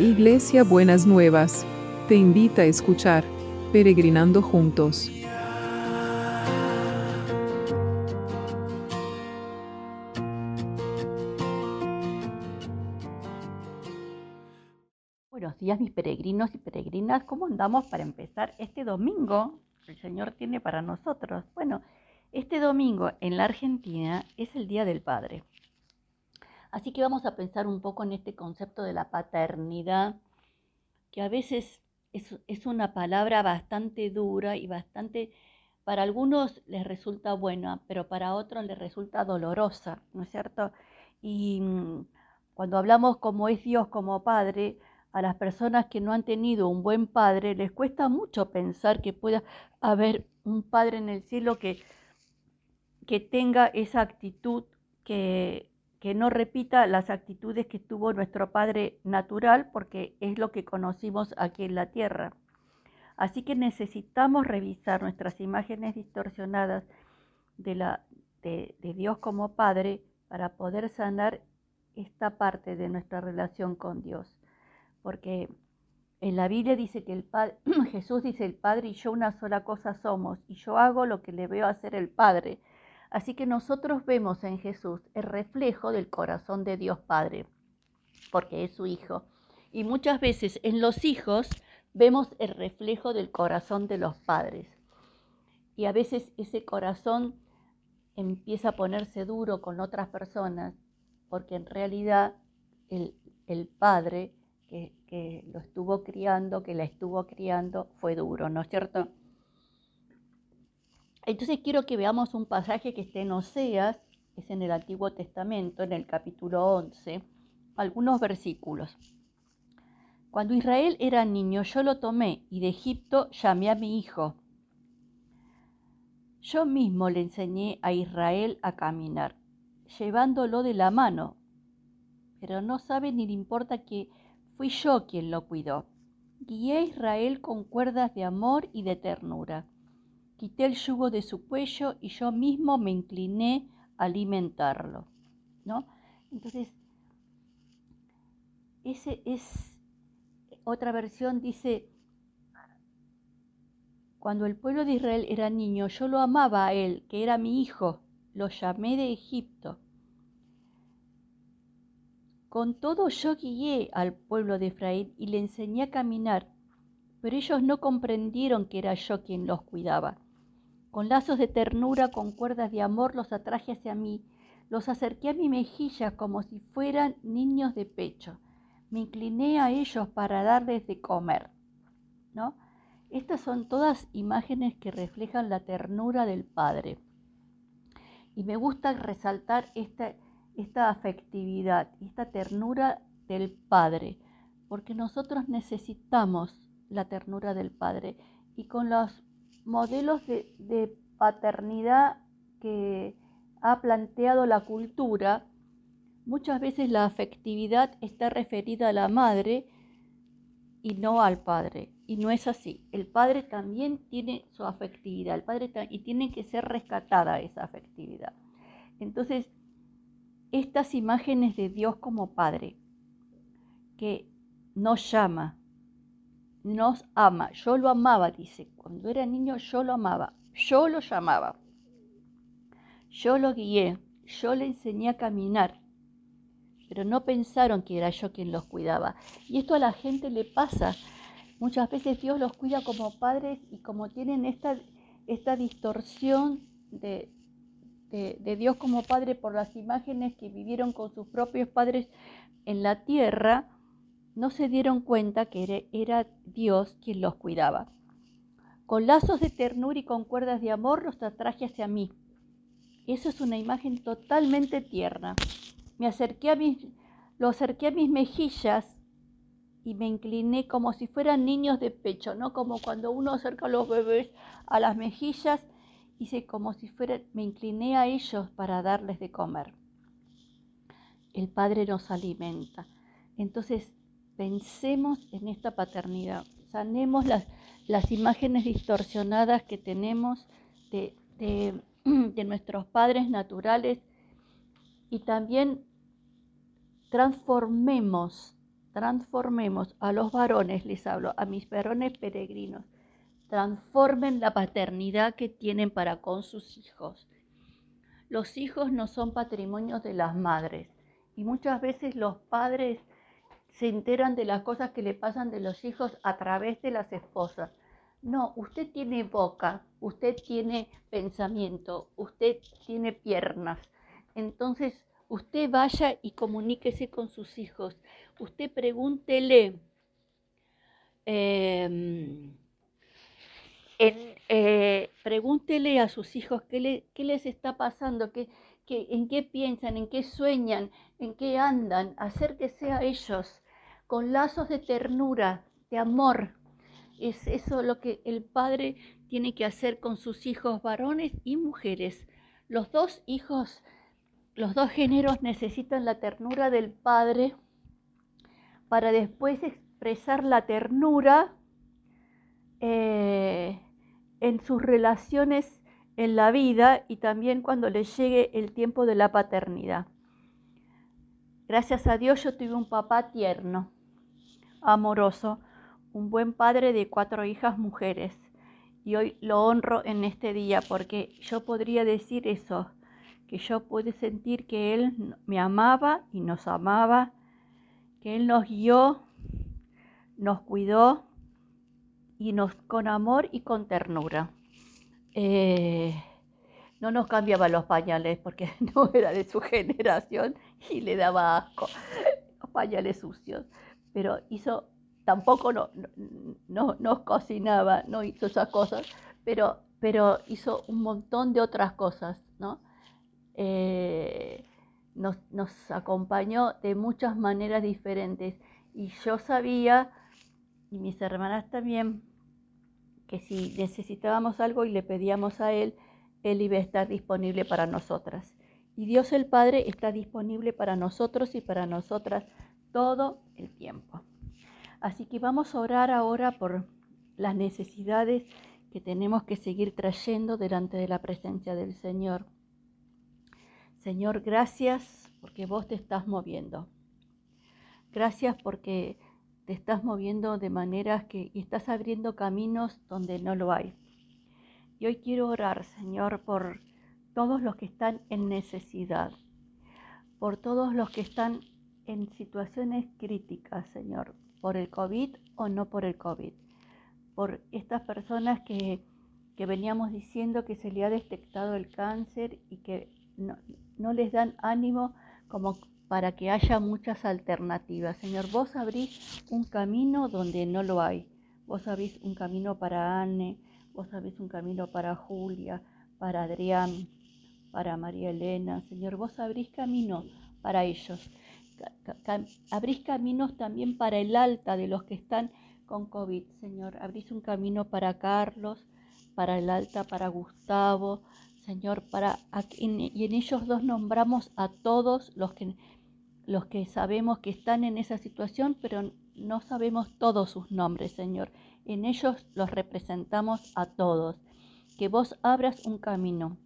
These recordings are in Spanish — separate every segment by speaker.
Speaker 1: Iglesia Buenas Nuevas, te invita a escuchar Peregrinando Juntos.
Speaker 2: Buenos días mis peregrinos y peregrinas, ¿cómo andamos para empezar este domingo? que El Señor tiene para nosotros. Bueno, este domingo en la Argentina es el Día del Padre. Así que vamos a pensar un poco en este concepto de la paternidad, que a veces es, una palabra bastante dura y bastante, para algunos les resulta buena, pero para otros les resulta dolorosa, ¿no es cierto? Y mm, cuando hablamos como es Dios como Padre, a las personas que no han tenido un buen Padre les cuesta mucho pensar que pueda haber un Padre en el cielo que, que tenga esa actitud que, que no repita las actitudes que tuvo nuestro Padre natural, porque es lo que conocimos aquí en la tierra. Así que necesitamos revisar nuestras imágenes distorsionadas de, la, de, Dios como Padre para poder sanar esta parte de nuestra relación con Dios. Porque en la Biblia dice que el Padre, Jesús dice el Padre y yo una sola cosa somos, y yo hago lo que le veo hacer el Padre. Así que nosotros vemos en Jesús el reflejo del corazón de Dios Padre, porque es su Hijo. Y muchas veces en los hijos vemos el reflejo del corazón de los padres. Y a veces ese corazón empieza a ponerse duro con otras personas, porque en realidad el, padre que, que lo estuvo criando, que la estuvo criando, fue duro, ¿no es cierto? Entonces quiero que veamos un pasaje que está en Oseas, es en el Antiguo Testamento, en el capítulo 11, algunos versículos. Cuando Israel era niño, yo lo tomé y de Egipto llamé a mi hijo. Yo mismo le enseñé a Israel a caminar, llevándolo de la mano, pero no sabe ni le importa que fui yo quien lo cuidó. Guié a Israel con cuerdas de amor y de ternura quité el yugo de su cuello y yo mismo me incliné a alimentarlo. ¿no? Entonces, ese es otra versión, dice, cuando el pueblo de Israel era niño, yo lo amaba a él, que era mi hijo, lo llamé de Egipto. Con todo yo guié al pueblo de Efraín y le enseñé a caminar, pero ellos no comprendieron que era yo quien los cuidaba. Con lazos de ternura, con cuerdas de amor, los atraje hacia mí, los acerqué a mi mejilla como si fueran niños de pecho. Me incliné a ellos para darles de comer. ¿no? Estas son todas imágenes que reflejan la ternura del Padre. Y me gusta resaltar esta, esta afectividad, esta ternura del Padre, porque nosotros necesitamos la ternura del Padre. Y con los modelos de, paternidad que ha planteado la cultura, muchas veces la afectividad está referida a la madre y no al padre. Y no es así. El padre también tiene su afectividad, el padre y tiene que ser rescatada esa afectividad. Entonces, estas imágenes de Dios como padre, que nos llama, nos ama. Yo lo amaba, dice. Cuando era niño yo lo amaba. Yo lo llamaba. Yo lo guié. Yo le enseñé a caminar. Pero no pensaron que era yo quien los cuidaba. Y esto a la gente le pasa. Muchas veces Dios los cuida como padres y como tienen esta, esta distorsión de, de, de Dios como padre por las imágenes que vivieron con sus propios padres en la tierra, no se dieron cuenta que era Dios quien los cuidaba. Con lazos de ternura y con cuerdas de amor los atraje hacia mí. Eso es una imagen totalmente tierna. Me acerqué a mis, lo acerqué a mis mejillas y me incliné como si fueran niños de pecho, ¿no? Como cuando uno acerca a los bebés a las mejillas, hice como si fuera, me incliné a ellos para darles de comer. El Padre nos alimenta. Entonces, pensemos en esta paternidad, sanemos las, las imágenes distorsionadas que tenemos de, de, de nuestros padres naturales y también transformemos transformemos a los varones, les hablo, a mis varones peregrinos, transformen la paternidad que tienen para con sus hijos. Los hijos no son patrimonios de las madres y muchas veces los padres se enteran de las cosas que le pasan de los hijos a través de las esposas. No, usted tiene boca, usted tiene pensamiento, usted tiene piernas. Entonces, usted vaya y comuníquese con sus hijos. Usted pregúntele. Em, eh, pregúntele a sus hijos qué, les está pasando, qué, en qué piensan, en qué sueñan, en qué andan. Acérquese a ellos con lazos de ternura, de amor. Es eso lo que el padre tiene que hacer con sus hijos varones y mujeres. Los dos hijos, los dos géneros necesitan la ternura del padre para después expresar la ternura eh, en sus relaciones en la vida y también cuando les llegue el tiempo de la paternidad. Gracias a Dios yo tuve un papá tierno, amoroso, un buen padre de cuatro hijas mujeres. Y hoy lo honro en este día porque yo podría decir eso, que yo pude sentir que Él me amaba y nos amaba, que Él nos guió, nos cuidó y nos con amor y con ternura. Eh, no nos cambiaba los pañales porque no era de su generación y le daba asco. Los pañales sucios, pero hizo, tampoco no, no, nos cocinaba, no hizo esas cosas, pero, pero hizo un montón de otras cosas, ¿no? Eh, nos, nos acompañó de muchas maneras diferentes. Y yo sabía, y mis hermanas también, que si necesitábamos algo y le pedíamos a Él, Él iba a estar disponible para nosotras. Y Dios el Padre está disponible para nosotros y para nosotras todo el tiempo. Así que vamos a orar ahora por las necesidades que tenemos que seguir trayendo delante de la presencia del Señor. Señor, gracias porque vos te estás moviendo. Gracias porque te estás moviendo de maneras que y estás abriendo caminos donde no lo hay. Y hoy quiero orar, Señor, por todos los que están en necesidad, por todos los que están en situaciones críticas, Señor, por el COVID o no por el COVID, por estas personas que, que veníamos diciendo que se le ha detectado el cáncer y que no, no les dan ánimo como para que haya muchas alternativas. Señor, vos abrís un camino donde no lo hay. Vos abrís un camino para Anne, vos abrís un camino para Julia, para Adrián, para María Elena. Señor, vos abrís camino para ellos. Abrís caminos también para el alta de los que están con COVID. Señor, abrís un camino para Carlos, para el alta, para Gustavo. Señor, para y en ellos dos nombramos a todos los que los que sabemos que están en esa situación, pero no sabemos todos sus nombres, Señor. En ellos los representamos a todos. Que vos abras un camino,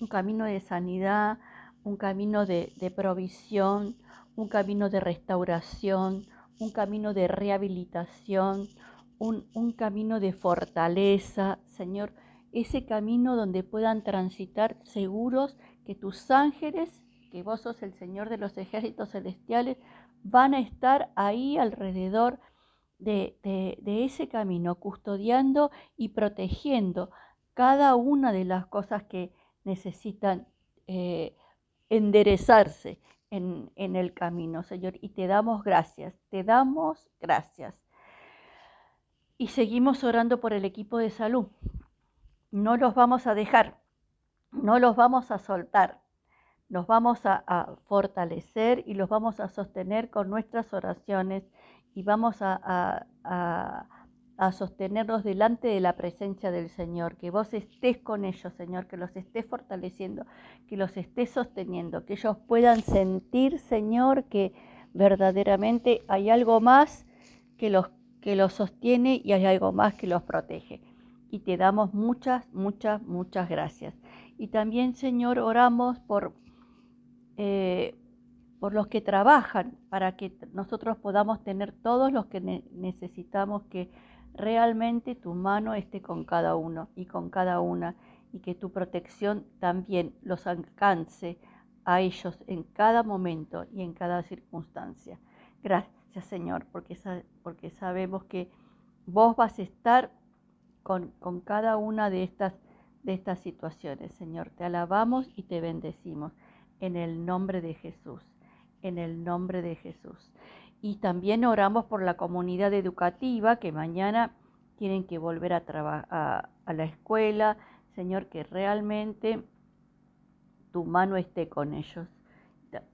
Speaker 2: un camino de sanidad, un camino de, provisión, un camino de restauración, un camino de rehabilitación, un, un camino de fortaleza, Señor. Ese camino donde puedan transitar seguros que tus ángeles que vos sos el Señor de los ejércitos celestiales, van a estar ahí alrededor de, ese camino, custodiando y protegiendo cada una de las cosas que necesitan eh, enderezarse en, en, el camino, Señor. Y te damos gracias, te damos gracias. Y seguimos orando por el equipo de salud. No los vamos a dejar, no los vamos a soltar nos vamos a, fortalecer y los vamos a sostener con nuestras oraciones y vamos a, a, sostenerlos delante de la presencia del Señor, que vos estés con ellos, Señor, que los estés fortaleciendo, que los estés sosteniendo, que ellos puedan sentir, Señor, que verdaderamente hay algo más que los, que los sostiene y hay algo más que los protege. Y te damos muchas, muchas, muchas gracias. Y también, Señor, oramos por por los que trabajan para que nosotros podamos tener todos los que necesitamos que realmente tu mano esté con cada uno y con cada una y que tu protección también los alcance a ellos en cada momento y en cada circunstancia. Gracias Señor, porque, sabemos que vos vas a estar con, cada una de estas situaciones. Señor, te alabamos y te bendecimos en el nombre de Jesús, en el nombre de Jesús. Y también oramos por la comunidad educativa que mañana tienen que volver a, a, a la escuela. Señor, que realmente tu mano esté con ellos,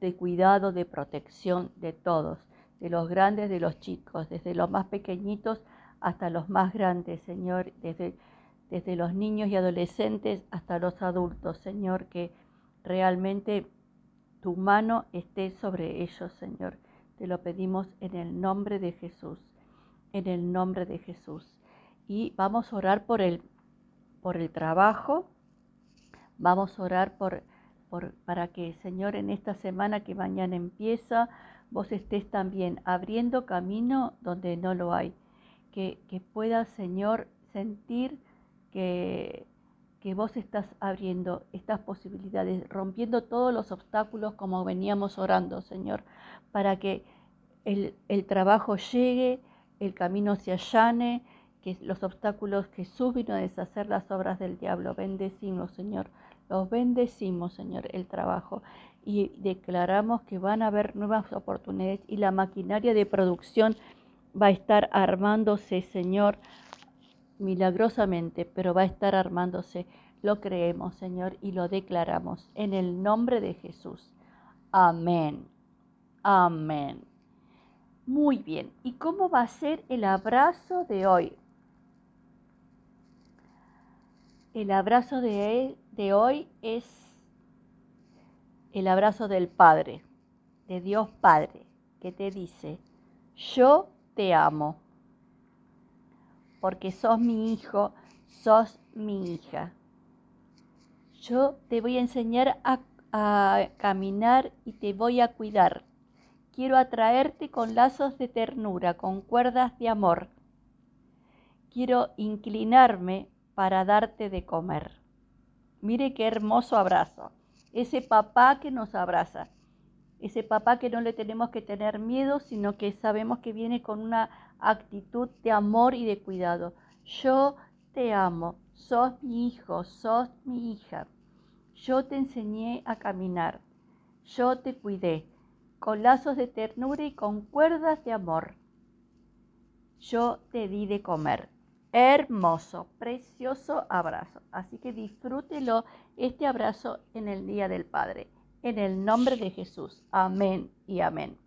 Speaker 2: de cuidado, de protección de todos, de los grandes, de los chicos, desde los más pequeñitos hasta los más grandes, Señor, desde, desde los niños y adolescentes hasta los adultos, Señor, que realmente tu mano esté sobre ellos, Señor. Te lo pedimos en el nombre de Jesús, en el nombre de Jesús. Y vamos a orar por el, por el trabajo, vamos a orar por, por, para que, Señor, en esta semana que mañana empieza, vos estés también abriendo camino donde no lo hay que, que puedas, Señor, sentir que, que vos estás abriendo estas posibilidades, rompiendo todos los obstáculos como veníamos orando, Señor, para que el, el trabajo llegue, el camino se allane, que los obstáculos que suben a deshacer las obras del diablo. Bendecimos, Señor. Los bendecimos, Señor, el trabajo. Y declaramos que van a haber nuevas oportunidades y la maquinaria de producción va a estar armándose, Señor, milagrosamente, pero va a estar armándose. Lo creemos, Señor, y lo declaramos en el nombre de Jesús. Amén. Amén. Muy bien. ¿Y cómo va a ser el abrazo de hoy? El abrazo de, de hoy es el abrazo del Padre, de Dios Padre, que te dice, yo te amo, porque sos mi hijo, sos mi hija. Yo te voy a enseñar a, caminar y te voy a cuidar. Quiero atraerte con lazos de ternura, con cuerdas de amor. Quiero inclinarme para darte de comer. Mire qué hermoso abrazo. Ese papá que nos abraza ese papá que no le tenemos que tener miedo, sino que sabemos que viene con una actitud de amor y de cuidado. Yo te amo, sos mi hijo, sos mi hija. Yo te enseñé a caminar, yo te cuidé, con lazos de ternura y con cuerdas de amor. Yo te di de comer. Hermoso, precioso abrazo. Así que disfrútelo este abrazo en el Día del Padre en el nombre de Jesús. Amén y amén.